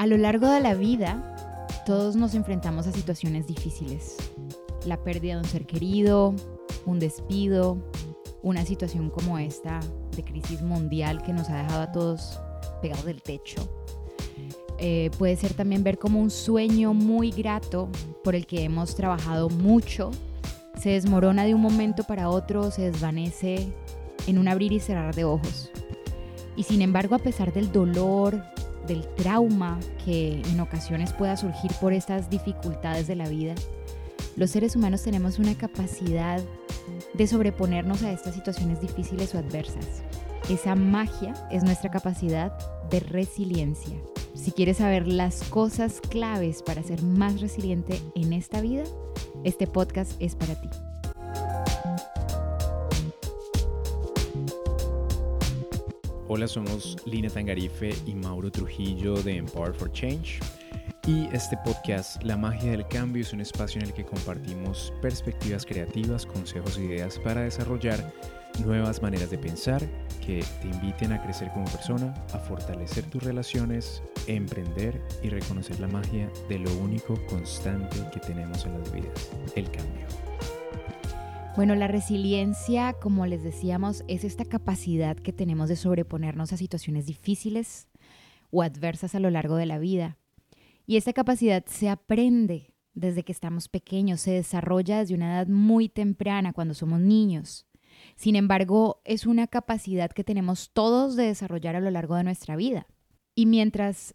A lo largo de la vida, todos nos enfrentamos a situaciones difíciles. La pérdida de un ser querido, un despido, una situación como esta de crisis mundial que nos ha dejado a todos pegados del techo. Eh, puede ser también ver como un sueño muy grato por el que hemos trabajado mucho se desmorona de un momento para otro, se desvanece en un abrir y cerrar de ojos. Y sin embargo, a pesar del dolor, del trauma que en ocasiones pueda surgir por estas dificultades de la vida, los seres humanos tenemos una capacidad de sobreponernos a estas situaciones difíciles o adversas. Esa magia es nuestra capacidad de resiliencia. Si quieres saber las cosas claves para ser más resiliente en esta vida, este podcast es para ti. Hola, somos Lina Tangarife y Mauro Trujillo de Empower for Change. Y este podcast, La magia del cambio, es un espacio en el que compartimos perspectivas creativas, consejos e ideas para desarrollar nuevas maneras de pensar que te inviten a crecer como persona, a fortalecer tus relaciones, emprender y reconocer la magia de lo único constante que tenemos en las vidas, el cambio. Bueno, la resiliencia, como les decíamos, es esta capacidad que tenemos de sobreponernos a situaciones difíciles o adversas a lo largo de la vida. Y esta capacidad se aprende desde que estamos pequeños, se desarrolla desde una edad muy temprana, cuando somos niños. Sin embargo, es una capacidad que tenemos todos de desarrollar a lo largo de nuestra vida. Y mientras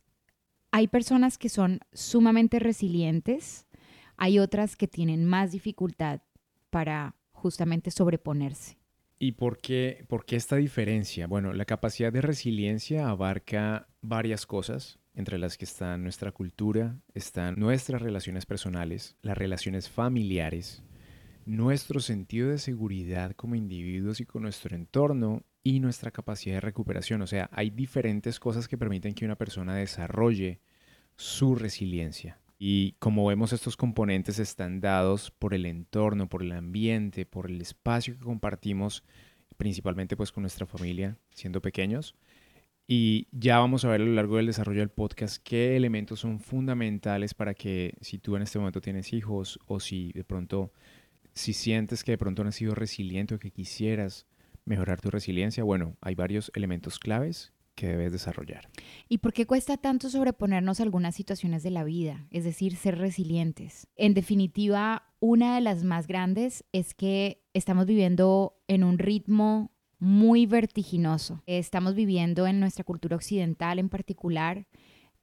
hay personas que son sumamente resilientes, hay otras que tienen más dificultad para justamente sobreponerse. ¿Y por qué, por qué esta diferencia? Bueno, la capacidad de resiliencia abarca varias cosas, entre las que están nuestra cultura, están nuestras relaciones personales, las relaciones familiares, nuestro sentido de seguridad como individuos y con nuestro entorno y nuestra capacidad de recuperación. O sea, hay diferentes cosas que permiten que una persona desarrolle su resiliencia. Y como vemos, estos componentes están dados por el entorno, por el ambiente, por el espacio que compartimos, principalmente pues con nuestra familia, siendo pequeños. Y ya vamos a ver a lo largo del desarrollo del podcast qué elementos son fundamentales para que si tú en este momento tienes hijos o si de pronto si sientes que de pronto no has sido resiliente o que quisieras mejorar tu resiliencia, bueno, hay varios elementos claves que debes desarrollar. ¿Y por qué cuesta tanto sobreponernos a algunas situaciones de la vida? Es decir, ser resilientes. En definitiva, una de las más grandes es que estamos viviendo en un ritmo muy vertiginoso. Estamos viviendo en nuestra cultura occidental en particular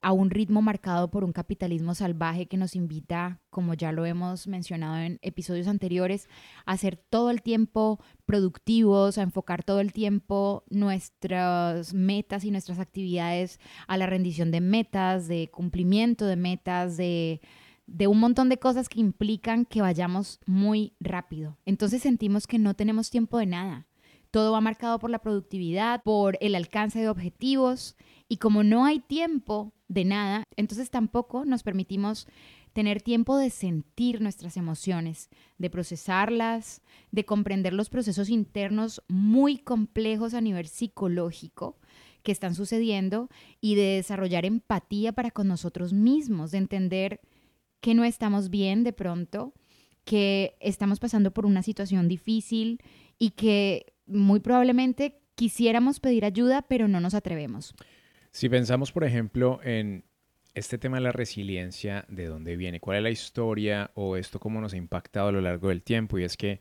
a un ritmo marcado por un capitalismo salvaje que nos invita, como ya lo hemos mencionado en episodios anteriores, a ser todo el tiempo productivos, a enfocar todo el tiempo nuestras metas y nuestras actividades a la rendición de metas, de cumplimiento de metas, de, de un montón de cosas que implican que vayamos muy rápido. Entonces sentimos que no tenemos tiempo de nada. Todo va marcado por la productividad, por el alcance de objetivos y como no hay tiempo de nada, entonces tampoco nos permitimos tener tiempo de sentir nuestras emociones, de procesarlas, de comprender los procesos internos muy complejos a nivel psicológico que están sucediendo y de desarrollar empatía para con nosotros mismos, de entender que no estamos bien de pronto, que estamos pasando por una situación difícil y que muy probablemente quisiéramos pedir ayuda, pero no nos atrevemos. Si pensamos, por ejemplo, en este tema de la resiliencia, ¿de dónde viene? ¿Cuál es la historia o esto cómo nos ha impactado a lo largo del tiempo? Y es que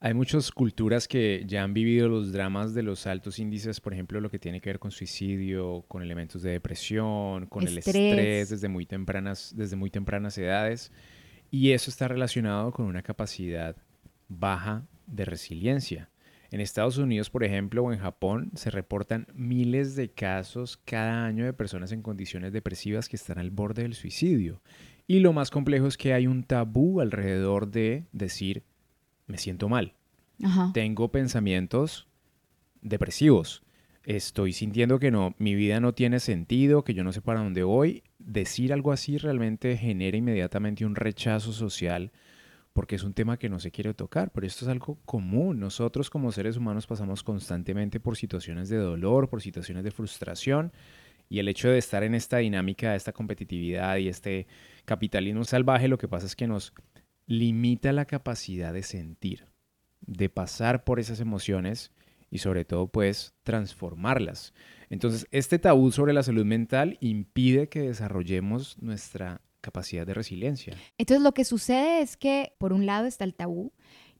hay muchas culturas que ya han vivido los dramas de los altos índices, por ejemplo, lo que tiene que ver con suicidio, con elementos de depresión, con el estrés desde muy tempranas, desde muy tempranas edades. Y eso está relacionado con una capacidad baja de resiliencia. En Estados Unidos, por ejemplo, o en Japón, se reportan miles de casos cada año de personas en condiciones depresivas que están al borde del suicidio. Y lo más complejo es que hay un tabú alrededor de decir, me siento mal, tengo pensamientos depresivos, estoy sintiendo que no, mi vida no tiene sentido, que yo no sé para dónde voy. Decir algo así realmente genera inmediatamente un rechazo social porque es un tema que no se quiere tocar, pero esto es algo común. Nosotros como seres humanos pasamos constantemente por situaciones de dolor, por situaciones de frustración, Y el hecho de estar en esta dinámica, esta competitividad y este capitalismo salvaje, lo que pasa es que nos limita la capacidad de sentir, de pasar por esas emociones y sobre todo pues transformarlas. Entonces, este tabú sobre la salud mental impide que desarrollemos nuestra capacidad de resiliencia. Entonces, lo que sucede es que por un lado está el tabú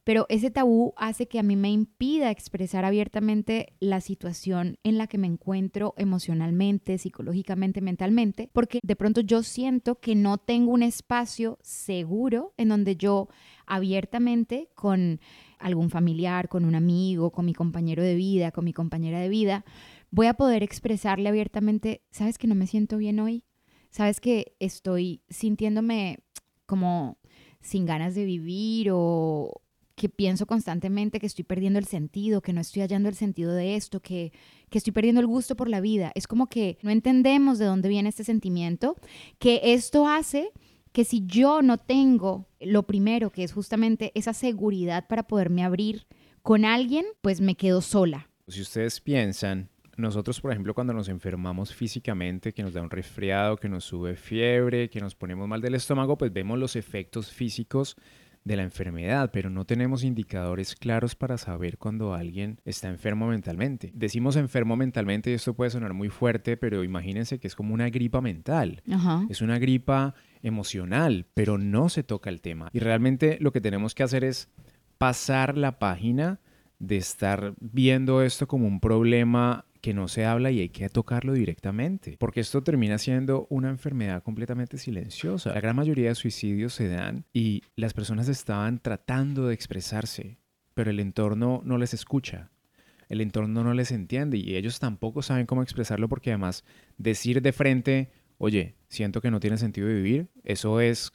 pero ese tabú hace que a mí me impida expresar abiertamente la situación en la que me encuentro emocionalmente, psicológicamente, mentalmente, porque de pronto yo siento que no tengo un espacio seguro en donde yo abiertamente con algún familiar, con un amigo, con mi compañero de vida, con mi compañera de vida, voy a poder expresarle abiertamente, sabes que no me siento bien hoy, sabes que estoy sintiéndome como sin ganas de vivir o, que pienso constantemente que estoy perdiendo el sentido, que no estoy hallando el sentido de esto, que, que estoy perdiendo el gusto por la vida. Es como que no entendemos de dónde viene este sentimiento, que esto hace que si yo no tengo lo primero, que es justamente esa seguridad para poderme abrir con alguien, pues me quedo sola. Si ustedes piensan, nosotros, por ejemplo, cuando nos enfermamos físicamente, que nos da un resfriado, que nos sube fiebre, que nos ponemos mal del estómago, pues vemos los efectos físicos de la enfermedad, pero no tenemos indicadores claros para saber cuando alguien está enfermo mentalmente. Decimos enfermo mentalmente y esto puede sonar muy fuerte, pero imagínense que es como una gripa mental. Es una gripa emocional, pero no se toca el tema. Y realmente lo que tenemos que hacer es pasar la página de estar viendo esto como un problema que no se habla y hay que tocarlo directamente, porque esto termina siendo una enfermedad completamente silenciosa. La gran mayoría de suicidios se dan y las personas estaban tratando de expresarse, pero el entorno no les escucha. El entorno no les entiende y ellos tampoco saben cómo expresarlo porque además decir de frente, oye, siento que no tiene sentido vivir, eso es,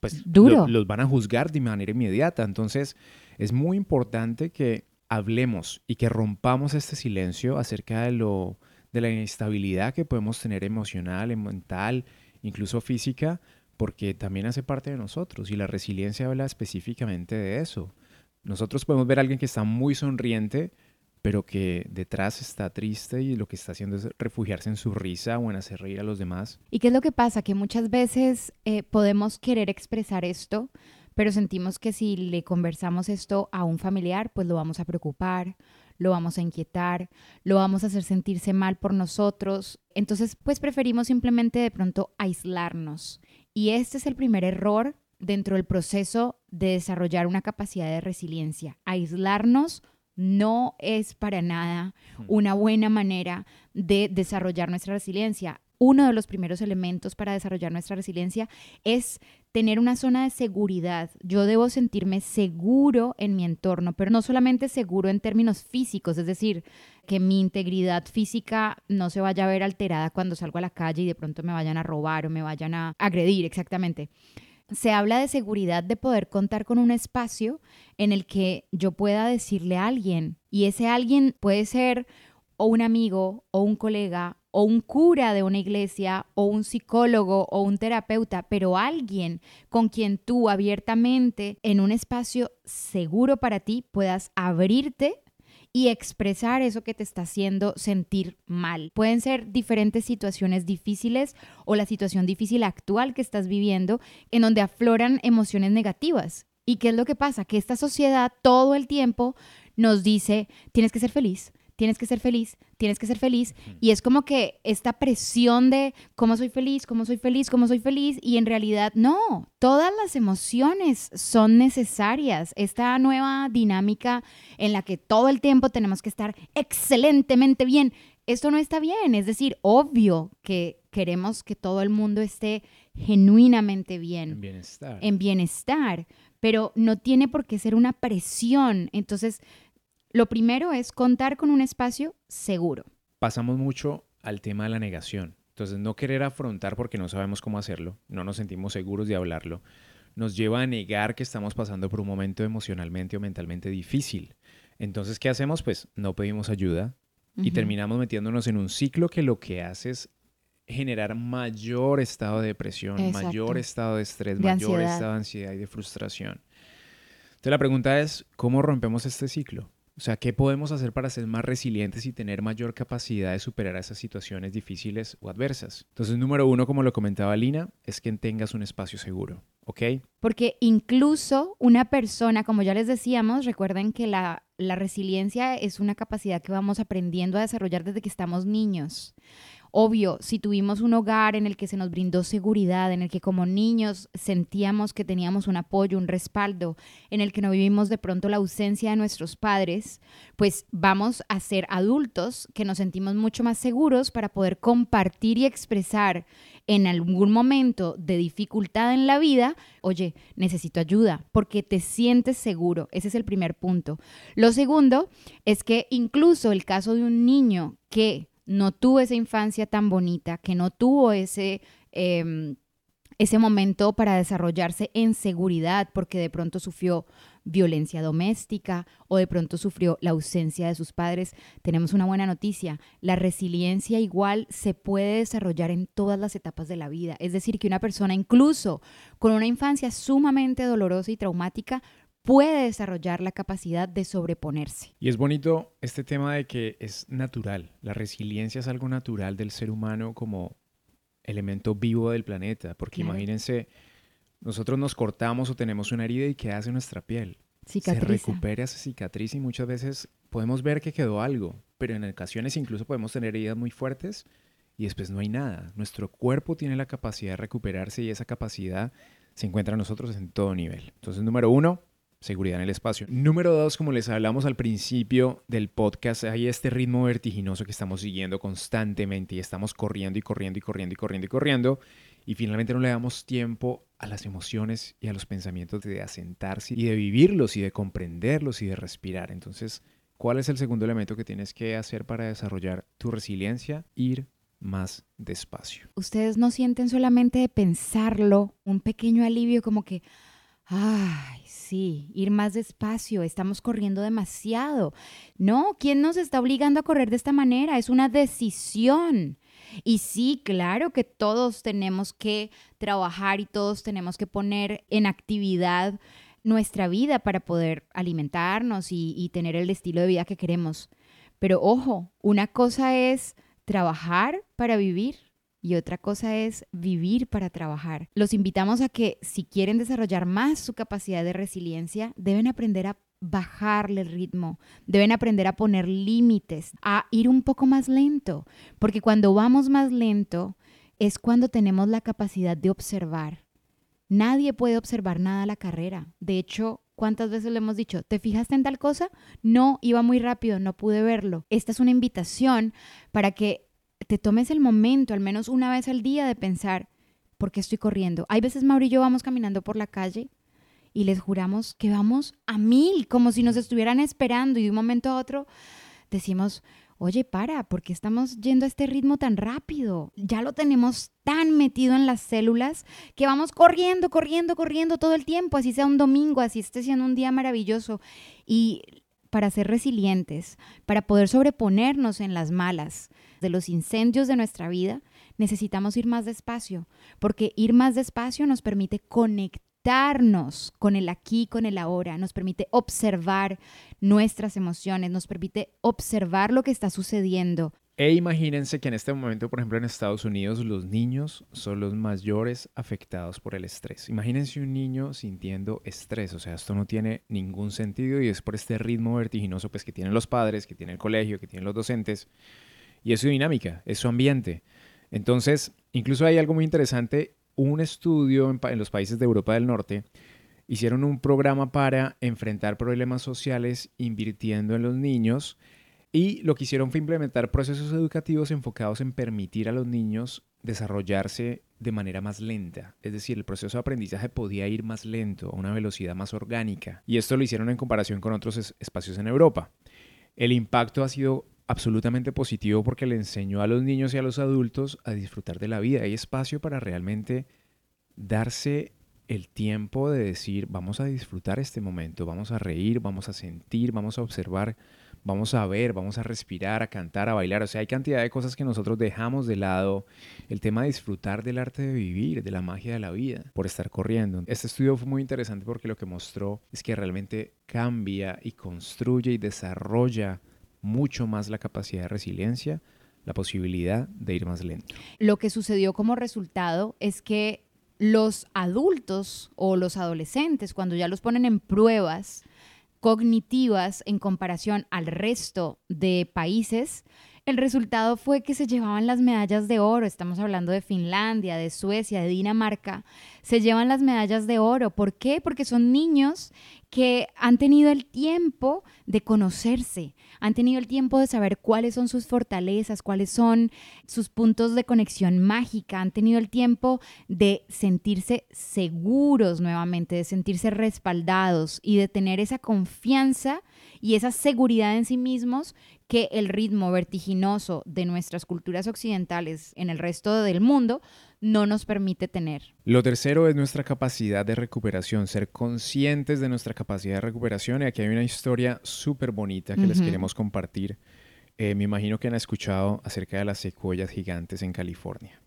pues, duro. los van a juzgar de manera inmediata. Entonces, es muy importante que hablemos y que rompamos este silencio acerca de lo de la inestabilidad que podemos tener emocional, mental, incluso física, porque también hace parte de nosotros y la resiliencia habla específicamente de eso. Nosotros podemos ver a alguien que está muy sonriente, pero que detrás está triste y lo que está haciendo es refugiarse en su risa o en hacer reír a los demás. ¿Y qué es lo que pasa? Que muchas veces eh, podemos querer expresar esto, pero sentimos que si le conversamos esto a un familiar, pues lo vamos a preocupar, lo vamos a inquietar, lo vamos a hacer sentirse mal por nosotros. Entonces, pues preferimos simplemente de pronto aislarnos. Y este es el primer error dentro del proceso de desarrollar una capacidad de resiliencia. Aislarnos no es para nada hmm. una buena manera de desarrollar nuestra resiliencia. Uno de los primeros elementos para desarrollar nuestra resiliencia es tener una zona de seguridad. Yo debo sentirme seguro en mi entorno, pero no solamente seguro en términos físicos, es decir, que mi integridad física no se vaya a ver alterada cuando salgo a la calle y de pronto me vayan a robar o me vayan a agredir, exactamente. Se habla de seguridad de poder contar con un espacio en el que yo pueda decirle a alguien, y ese alguien puede ser o un amigo o un colega o un cura de una iglesia o un psicólogo o un terapeuta, pero alguien con quien tú abiertamente en un espacio seguro para ti puedas abrirte y expresar eso que te está haciendo sentir mal. Pueden ser diferentes situaciones difíciles o la situación difícil actual que estás viviendo en donde afloran emociones negativas. ¿Y qué es lo que pasa? Que esta sociedad todo el tiempo nos dice, tienes que ser feliz, tienes que ser feliz, tienes que ser feliz. Y es como que esta presión de cómo soy feliz, cómo soy feliz, cómo soy feliz. Y en realidad no, todas las emociones son necesarias. Esta nueva dinámica en la que todo el tiempo tenemos que estar excelentemente bien. Esto no está bien, es decir, obvio que queremos que todo el mundo esté genuinamente bien. En bienestar. En bienestar, pero no tiene por qué ser una presión. Entonces, lo primero es contar con un espacio seguro. Pasamos mucho al tema de la negación. Entonces, no querer afrontar porque no sabemos cómo hacerlo, no nos sentimos seguros de hablarlo, nos lleva a negar que estamos pasando por un momento emocionalmente o mentalmente difícil. Entonces, ¿qué hacemos? Pues no pedimos ayuda y terminamos metiéndonos en un ciclo que lo que hace es generar mayor estado de depresión, mayor estado de estrés, mayor estado de ansiedad y de frustración. Entonces la pregunta es, ¿cómo rompemos este ciclo? O sea, ¿qué podemos hacer para ser más resilientes y tener mayor capacidad de superar esas situaciones difíciles o adversas? Entonces, número uno, como lo comentaba Lina, es que tengas un espacio seguro, ¿ok? Porque incluso una persona, como ya les decíamos, recuerden que la, la resiliencia es una capacidad que vamos aprendiendo a desarrollar desde que estamos niños. Obvio, si tuvimos un hogar en el que se nos brindó seguridad, en el que como niños sentíamos que teníamos un apoyo, un respaldo, en el que no vivimos de pronto la ausencia de nuestros padres, pues vamos a ser adultos que nos sentimos mucho más seguros para poder compartir y expresar en algún momento de dificultad en la vida, oye, necesito ayuda, porque te sientes seguro. Ese es el primer punto. Lo segundo es que incluso el caso de un niño que no tuvo esa infancia tan bonita, que no tuvo ese... Em, ese momento para desarrollarse en seguridad porque de pronto sufrió violencia doméstica o de pronto sufrió la ausencia de sus padres, tenemos una buena noticia. La resiliencia igual se puede desarrollar en todas las etapas de la vida. Es decir, que una persona incluso con una infancia sumamente dolorosa y traumática puede desarrollar la capacidad de sobreponerse. Y es bonito este tema de que es natural. La resiliencia es algo natural del ser humano como elemento vivo del planeta, porque imagínense, nosotros nos cortamos o tenemos una herida y ¿qué hace nuestra piel? Se recupera esa cicatriz y muchas veces podemos ver que quedó algo, pero en ocasiones incluso podemos tener heridas muy fuertes y después no hay nada. Nuestro cuerpo tiene la capacidad de recuperarse y esa capacidad se encuentra en nosotros en todo nivel. Entonces, número uno, seguridad en el espacio. Número dos, como les hablamos al principio del podcast, hay este ritmo vertiginoso que estamos siguiendo constantemente y estamos corriendo y corriendo y corriendo y corriendo y corriendo y finalmente no le damos tiempo a las emociones y a los pensamientos de asentarse y de vivirlos y de comprenderlos y de respirar. Entonces, ¿cuál es el segundo elemento que tienes que hacer para desarrollar tu resiliencia? Ir más despacio. Ustedes no sienten solamente de pensarlo un pequeño alivio como que, ay, sí, ir más despacio, estamos corriendo demasiado. No, ¿quién nos está obligando a correr de esta manera? Es una decisión. Y sí, claro que todos tenemos que trabajar y todos tenemos que poner en actividad nuestra vida para poder alimentarnos y, tener el estilo de vida que queremos. Pero ojo, una cosa es trabajar para vivir y otra cosa es vivir para trabajar. Los invitamos a que si quieren desarrollar más su capacidad de resiliencia, deben aprender a bajarle el ritmo, deben aprender a poner límites, a ir un poco más lento, porque cuando vamos más lento es cuando tenemos la capacidad de observar. Nadie puede observar nada a la carrera. De hecho, ¿cuántas veces le hemos dicho, ¿te fijaste en tal cosa? No, iba muy rápido, no pude verlo. Esta es una invitación para que te tomes el momento, al menos una vez al día, de pensar, ¿por qué estoy corriendo? Hay veces Mauro y yo vamos caminando por la calle y les juramos que vamos a mil, como si nos estuvieran esperando y de un momento a otro decimos, oye, para, ¿por qué estamos yendo a este ritmo tan rápido? Ya lo tenemos tan metido en las células que vamos corriendo, corriendo, corriendo todo el tiempo, así sea un domingo, así esté siendo un día maravilloso. Y para ser resilientes, para poder sobreponernos en las malas de los incendios de nuestra vida, necesitamos ir más despacio, porque ir más despacio nos permite conectarnos con el aquí, con el ahora, nos permite observar nuestras emociones, nos permite observar lo que está sucediendo, e imagínense que en este momento, por ejemplo, en Estados Unidos, los niños son los mayores afectados por el estrés. Imagínense un niño sintiendo estrés, o sea, esto no tiene ningún sentido y es por este ritmo vertiginoso pues, que tienen los padres, que tiene el colegio, que tienen los docentes, y es su dinámica, es su ambiente. Entonces, incluso hay algo muy interesante, un estudio en, en los países de Europa del Norte, hicieron un programa para enfrentar problemas sociales invirtiendo en los niños y lo que hicieron fue implementar procesos educativos enfocados en permitir a los niños desarrollarse de manera más lenta. Es decir, el proceso de aprendizaje podía ir más lento, a una velocidad más orgánica. Y esto lo hicieron en comparación con otros espacios en Europa. El impacto ha sido absolutamente positivo porque le enseñó a los niños y a los adultos a disfrutar de la vida. Hay espacio para realmente darse el tiempo de decir, vamos a disfrutar este momento, vamos a reír, vamos a sentir, vamos a observar vamos a ver, vamos a respirar, a cantar, a bailar. O sea, hay cantidad de cosas que nosotros dejamos de lado. El tema de disfrutar del arte de vivir, de la magia de la vida, por estar corriendo. Este estudio fue muy interesante porque lo que mostró es que realmente cambia y construye y desarrolla mucho más la capacidad de resiliencia, la posibilidad de ir más lento. Lo que sucedió como resultado es que los adultos o los adolescentes, cuando ya los ponen en pruebas, cognitivas en comparación al resto de países, el resultado fue que se llevaban las medallas de oro. Estamos hablando de Finlandia, de Suecia, de Dinamarca. Se llevan las medallas de oro. ¿Por qué? Porque son niños que han tenido el tiempo de conocerse, han tenido el tiempo de saber cuáles son sus fortalezas, cuáles son sus puntos de conexión mágica, han tenido el tiempo de sentirse seguros nuevamente, de sentirse respaldados y de tener esa confianza y esa seguridad en sí mismos que el ritmo vertiginoso de nuestras culturas occidentales en el resto del mundo no nos permite tener. Lo tercero es nuestra capacidad de recuperación, ser conscientes de nuestra capacidad de recuperación. Y aquí hay una historia súper bonita que les queremos compartir. Eh, me imagino que han escuchado acerca de las secuoyas gigantes en California.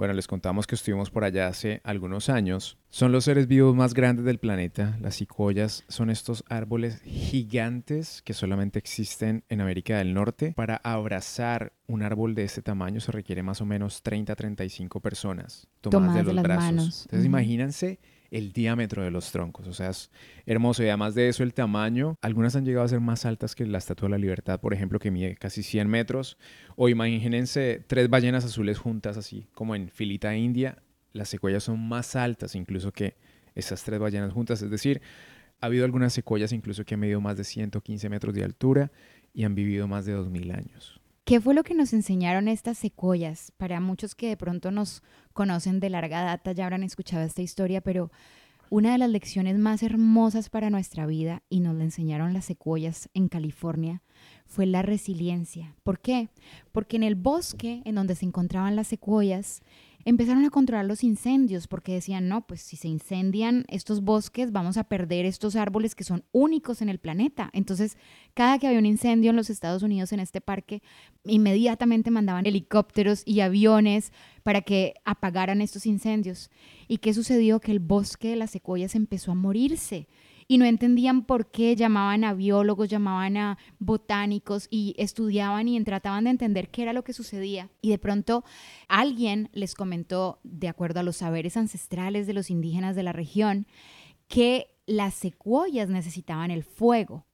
Bueno, les contamos que estuvimos por allá hace algunos años. Son los seres vivos más grandes del planeta. Las cicoyas son estos árboles gigantes que solamente existen en América del Norte. Para abrazar un árbol de este tamaño se requiere más o menos 30 a 35 personas tomadas, de los brazos. Entonces, imagínense el diámetro de los troncos. O sea, es hermoso. Y además de eso, el tamaño. Algunas han llegado a ser más altas que la Estatua de la Libertad, por ejemplo, que mide casi 100 metros. O imagínense tres ballenas azules juntas, así como en filita india. Las secuoyas son más altas incluso que esas tres ballenas juntas. Es decir, ha habido algunas secuoyas incluso que han medido más de 115 metros de altura y han vivido más de 2.000 años. ¿Qué fue lo que nos enseñaron estas secuoyas? Para muchos que de pronto nos conocen de larga data ya habrán escuchado esta historia, pero una de las lecciones más hermosas para nuestra vida, y nos la enseñaron las secuoyas en California, fue la resiliencia. ¿Por qué? Porque en el bosque en donde se encontraban las secuoyas, empezaron a controlar los incendios porque decían, no, pues si se incendian estos bosques vamos a perder estos árboles que son únicos en el planeta. Entonces, cada que había un incendio en los Estados Unidos en este parque, inmediatamente mandaban helicópteros y aviones para que apagaran estos incendios. ¿Y qué sucedió? Que el bosque de las secuoyas empezó a morirse y no entendían por qué llamaban a biólogos, llamaban a botánicos y estudiaban y trataban de entender qué era lo que sucedía. Y de pronto alguien les comentó, de acuerdo a los saberes ancestrales de los indígenas de la región, que las secuoyas necesitaban el fuego.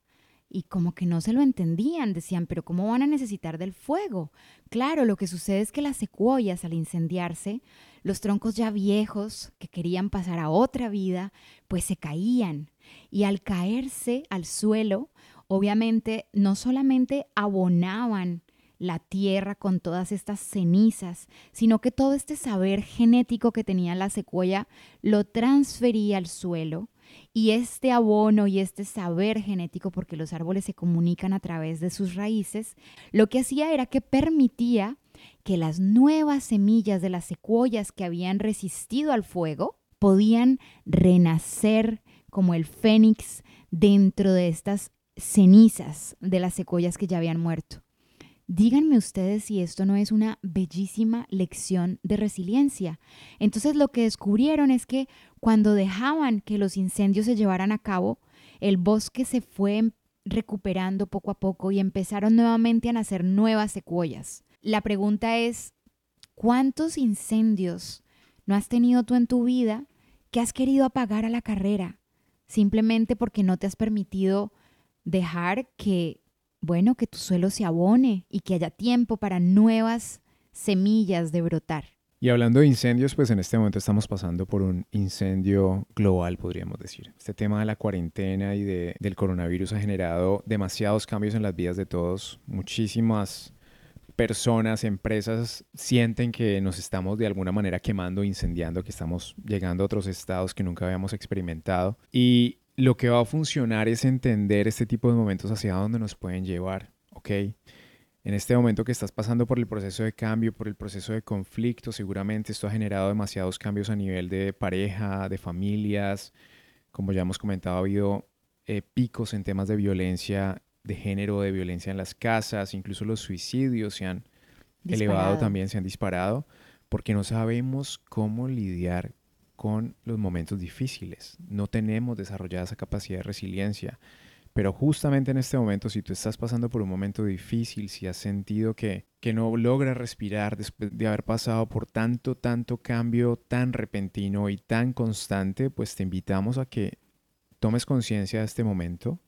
Y como que no se lo entendían, decían, pero ¿cómo van a necesitar del fuego? Claro, lo que sucede es que las secuoyas al incendiarse, los troncos ya viejos que querían pasar a otra vida, pues se caían y al caerse al suelo, obviamente no solamente abonaban la tierra con todas estas cenizas, sino que todo este saber genético que tenía la secuoya lo transfería al suelo. Y este abono y este saber genético, porque los árboles se comunican a través de sus raíces, lo que hacía era que permitía que las nuevas semillas de las secuoyas que habían resistido al fuego podían renacer como el fénix dentro de estas cenizas de las secuoyas que ya habían muerto. Díganme ustedes si esto no es una bellísima lección de resiliencia. Entonces lo que descubrieron es que cuando dejaban que los incendios se llevaran a cabo, el bosque se fue recuperando poco a poco y empezaron nuevamente a nacer nuevas secuoyas. La pregunta es, ¿cuántos incendios no has tenido tú en tu vida que has querido apagar a la carrera? Simplemente porque no te has permitido dejar que, bueno, que tu suelo se abone y que haya tiempo para nuevas semillas de brotar. Y hablando de incendios, pues en este momento estamos pasando por un incendio global, podríamos decir. Este tema de la cuarentena y de, del coronavirus ha generado demasiados cambios en las vidas de todos, muchísimas personas, empresas sienten que nos estamos de alguna manera quemando, incendiando, que estamos llegando a otros estados que nunca habíamos experimentado. Y lo que va a funcionar es entender este tipo de momentos hacia dónde nos pueden llevar, ¿ok? En este momento que estás pasando por el proceso de cambio, por el proceso de conflicto, seguramente esto ha generado demasiados cambios a nivel de pareja, de familias. Como ya hemos comentado, ha habido eh, picos en temas de violencia de género, de violencia en las casas, incluso los suicidios se han elevado también, se han disparado, porque no sabemos cómo lidiar con los momentos difíciles. No tenemos desarrollada esa capacidad de resiliencia. Pero justamente en este momento, si tú estás pasando por un momento difícil, si has sentido que, que no logras respirar después de haber pasado por tanto, tanto cambio tan repentino y tan constante, pues te invitamos a que tomes conciencia de este momento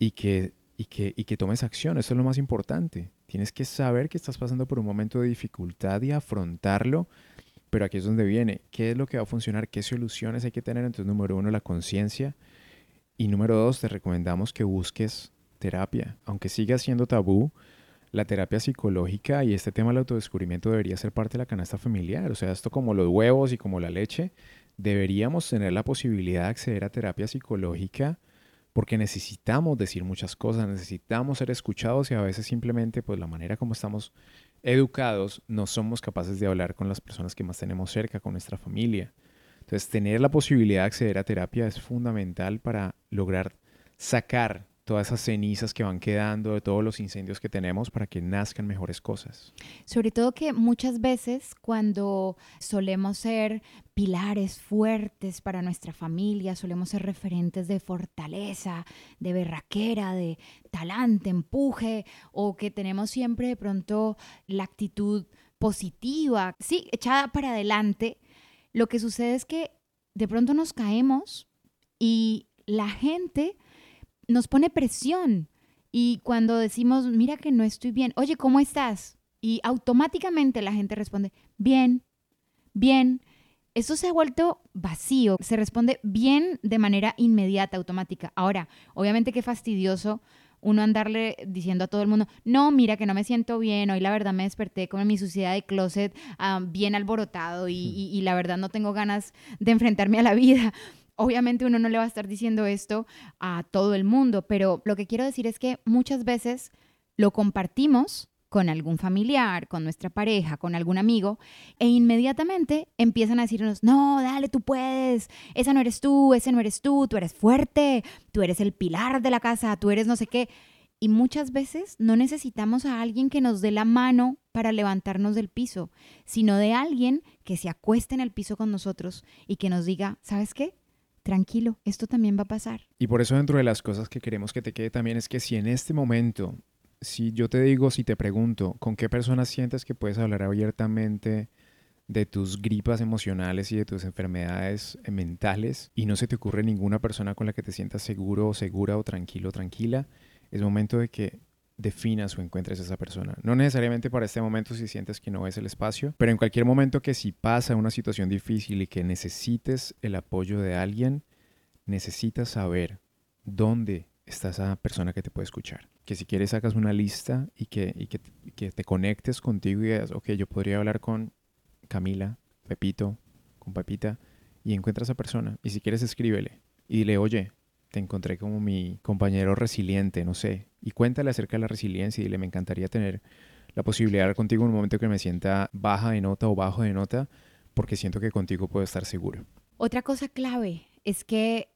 y que, y, que, y que tomes acción. Eso es lo más importante. Tienes que saber que estás pasando por un momento de dificultad y afrontarlo. Pero aquí es donde viene. ¿Qué es lo que va a funcionar? ¿Qué soluciones hay que tener? Entonces, número uno, la conciencia. Y número dos, te recomendamos que busques terapia. Aunque siga siendo tabú, la terapia psicológica y este tema del autodescubrimiento debería ser parte de la canasta familiar. O sea, esto como los huevos y como la leche, deberíamos tener la posibilidad de acceder a terapia psicológica porque necesitamos decir muchas cosas, necesitamos ser escuchados y a veces simplemente pues la manera como estamos educados no somos capaces de hablar con las personas que más tenemos cerca, con nuestra familia. Entonces tener la posibilidad de acceder a terapia es fundamental para lograr sacar todas esas cenizas que van quedando de todos los incendios que tenemos para que nazcan mejores cosas. Sobre todo que muchas veces cuando solemos ser pilares fuertes para nuestra familia, solemos ser referentes de fortaleza, de berraquera, de talante, empuje, o que tenemos siempre de pronto la actitud positiva, sí, echada para adelante, lo que sucede es que de pronto nos caemos y la gente nos pone presión. Y cuando decimos, mira que no estoy bien, oye, ¿cómo estás? Y automáticamente la gente responde, bien, bien. Eso se ha vuelto vacío, se responde bien de manera inmediata, automática. Ahora, obviamente qué fastidioso uno andarle diciendo a todo el mundo, no, mira que no me siento bien, hoy la verdad me desperté con mi suciedad de closet ah, bien alborotado y, y la verdad no tengo ganas de enfrentarme a la vida obviamente uno no le va a estar diciendo esto a todo el mundo, pero lo que quiero decir es que muchas veces lo compartimos con algún familiar, con nuestra pareja, con algún amigo, e inmediatamente empiezan a decirnos, no, dale, tú puedes, esa no eres tú, ese no eres tú, tú eres fuerte, tú eres el pilar de la casa, tú eres no sé qué. Y muchas veces no necesitamos a alguien que nos dé la mano para levantarnos del piso, sino de alguien que se acueste en el piso con nosotros y que nos diga, ¿sabes qué? Tranquilo, esto también va a pasar. Y por eso dentro de las cosas que queremos que te quede también es que si en este momento, si yo te digo, si te pregunto, ¿con qué personas sientes que puedes hablar abiertamente de tus gripas emocionales y de tus enfermedades mentales y no se te ocurre ninguna persona con la que te sientas seguro o segura o tranquilo o tranquila? Es momento de que definas o encuentres a esa persona. No necesariamente para este momento si sientes que no es el espacio, pero en cualquier momento que si pasa una situación difícil y que necesites el apoyo de alguien, necesitas saber dónde está esa persona que te puede escuchar. Que si quieres sacas una lista y que, y que, que te conectes contigo y digas, ok, yo podría hablar con Camila, Pepito, con Pepita, y encuentras a esa persona. Y si quieres escríbele y dile, oye, te encontré como mi compañero resiliente, no sé, y cuéntale acerca de la resiliencia y dile, me encantaría tener la posibilidad de hablar contigo en un momento que me sienta baja de nota o bajo de nota, porque siento que contigo puedo estar seguro. Otra cosa clave es que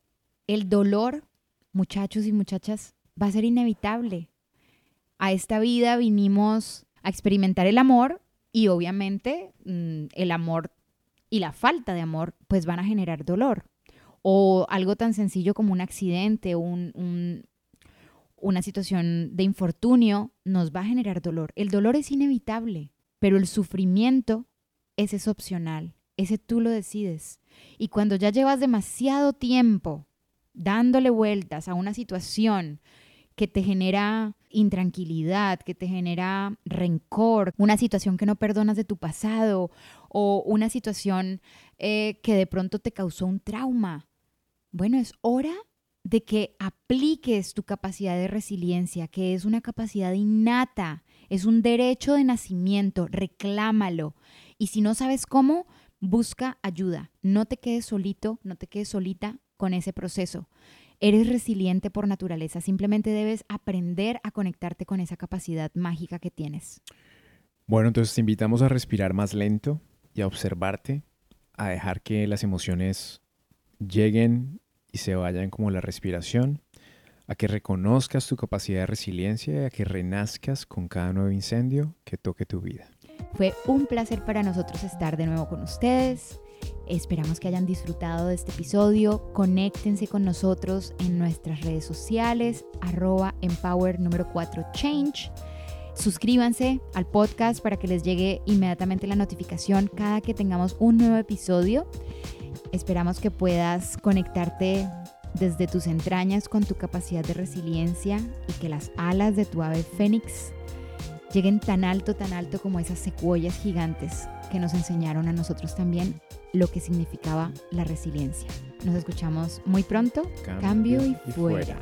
el dolor, muchachos y muchachas, va a ser inevitable. A esta vida vinimos a experimentar el amor y obviamente mm, el amor y la falta de amor pues van a generar dolor o algo tan sencillo como un accidente, un, una situación de infortunio, nos va a generar dolor. El dolor es inevitable, pero el sufrimiento, ese es opcional, ese tú lo decides. Y cuando ya llevas demasiado tiempo dándole vueltas a una situación que te genera intranquilidad, que te genera rencor, una situación que no perdonas de tu pasado o una situación eh, que de pronto te causó un trauma, bueno, es hora de que apliques tu capacidad de resiliencia, que es una capacidad innata, es un derecho de nacimiento, reclámalo. Y si no sabes cómo, busca ayuda. No te quedes solito, no te quedes solita con ese proceso. Eres resiliente por naturaleza, simplemente debes aprender a conectarte con esa capacidad mágica que tienes. Bueno, entonces te invitamos a respirar más lento y a observarte, a dejar que las emociones lleguen y se vayan como la respiración, a que reconozcas tu capacidad de resiliencia y a que renazcas con cada nuevo incendio que toque tu vida. Fue un placer para nosotros estar de nuevo con ustedes. Esperamos que hayan disfrutado de este episodio. Conéctense con nosotros en nuestras redes sociales, arroba empower número 4 change. Suscríbanse al podcast para que les llegue inmediatamente la notificación cada que tengamos un nuevo episodio. Esperamos que puedas conectarte desde tus entrañas con tu capacidad de resiliencia y que las alas de tu ave fénix lleguen tan alto, tan alto como esas secuoyas gigantes que nos enseñaron a nosotros también lo que significaba la resiliencia. Nos escuchamos muy pronto. Cambio, y, fuera.